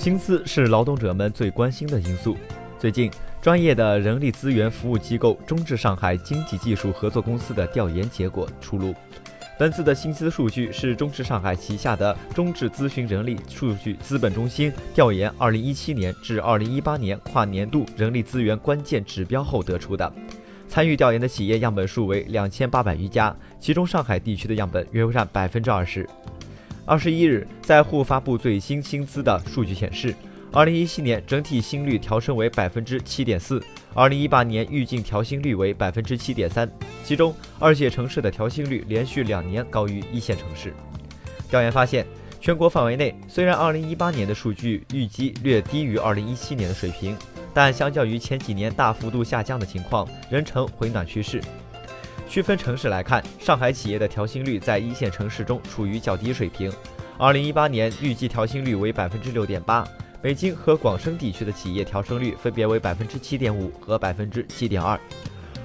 薪资是劳动者们最关心的因素。最近，专业的人力资源服务机构中智上海经济技术合作公司的调研结果出炉。本次的薪资数据是中智上海旗下的中智咨询人力数据资本中心调研2017年至2018年跨年度人力资源关键指标后得出的。参与调研的企业样本数为两千八百余家，其中上海地区的样本约占百分之二十。二十一日，在沪发布最新薪资的数据显示，二零一七年整体薪率调升为百分之七点四，二零一八年预计调薪率为百分之七点三。其中，二线城市的调薪率连续两年高于一线城市。调研发现，全国范围内虽然二零一八年的数据预计略低于二零一七年的水平，但相较于前几年大幅度下降的情况，仍呈回暖趋势。区分城市来看，上海企业的调薪率在一线城市中处于较低水平。二零一八年预计调薪率为百分之六点八，北京和广深地区的企业调升率分别为百分之七点五和百分之七点二。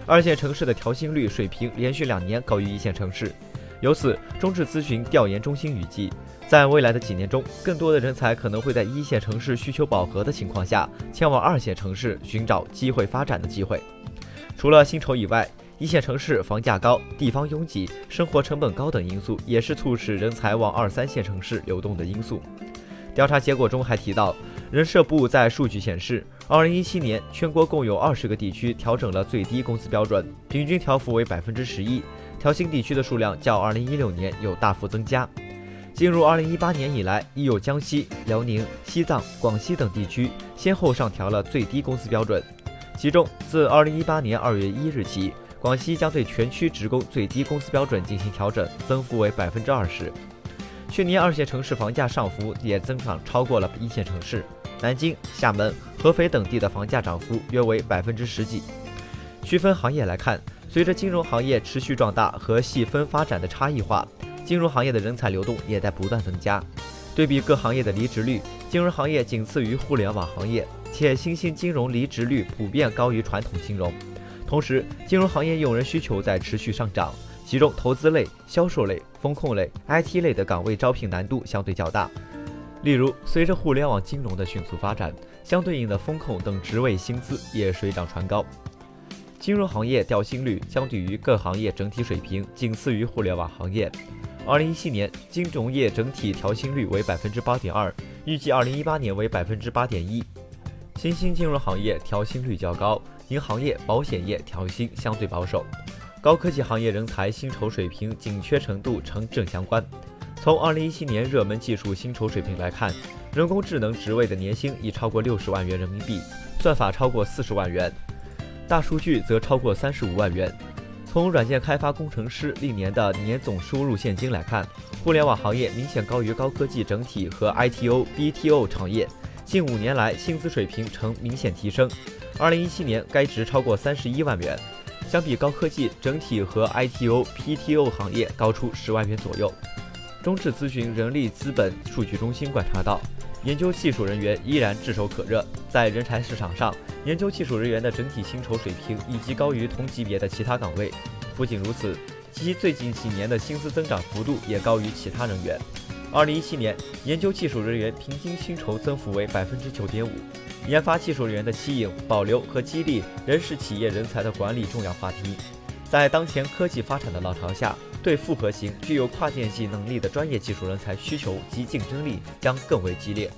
二线城市的调薪率水平连续两年高于一线城市，由此，中智咨询调研中心预计，在未来的几年中，更多的人才可能会在一线城市需求饱和的情况下，前往二线城市寻找机会发展的机会。除了薪酬以外，一线城市房价高、地方拥挤、生活成本高等因素，也是促使人才往二三线城市流动的因素。调查结果中还提到，人社部在数据显示，二零一七年全国共有二十个地区调整了最低工资标准，平均调幅为百分之十一，调薪地区的数量较二零一六年有大幅增加。进入二零一八年以来，已有江西、辽宁、西藏、广西等地区先后上调了最低工资标准，其中自二零一八年二月一日起。广西将对全区职工最低工资标准进行调整，增幅为百分之二十。去年二线城市房价上浮也增长超过了一线城市，南京、厦门、合肥等地的房价涨幅约为百分之十几。区分行业来看，随着金融行业持续壮大和细分发展的差异化，金融行业的人才流动也在不断增加。对比各行业的离职率，金融行业仅次于互联网行业，且新兴金融离职率普遍高于传统金融。同时，金融行业用人需求在持续上涨，其中投资类、销售类、风控类、IT 类的岗位招聘难度相对较大。例如，随着互联网金融的迅速发展，相对应的风控等职位薪资也水涨船高。金融行业调薪率相对于各行业整体水平仅次于互联网行业。二零一七年，金融业整体调薪率为百分之八点二，预计二零一八年为百分之八点一。新兴金融行业调薪率较高。银行业、保险业调薪相对保守，高科技行业人才薪酬水平紧缺程度呈正相关。从2017年热门技术薪酬水平来看，人工智能职位的年薪已超过六十万元人民币，算法超过四十万元，大数据则超过三十五万元。从软件开发工程师历年的年总收入现金来看，互联网行业明显高于高科技整体和 ITO、BTO 行业，近五年来薪资水平呈明显提升。二零一七年，该值超过三十一万元，相比高科技整体和 ITO、PTO 行业高出十万元左右。中智咨询人力资本数据中心观察到，研究技术人员依然炙手可热。在人才市场上，研究技术人员的整体薪酬水平已经高于同级别的其他岗位。不仅如此，其最近几年的薪资增长幅度也高于其他人员。二零一七年，研究技术人员平均薪酬增幅为百分之九点五。研发技术人员的吸引、保留和激励仍是企业人才的管理重要话题。在当前科技发展的浪潮下，对复合型、具有跨界系能力的专业技术人才需求及竞争力将更为激烈。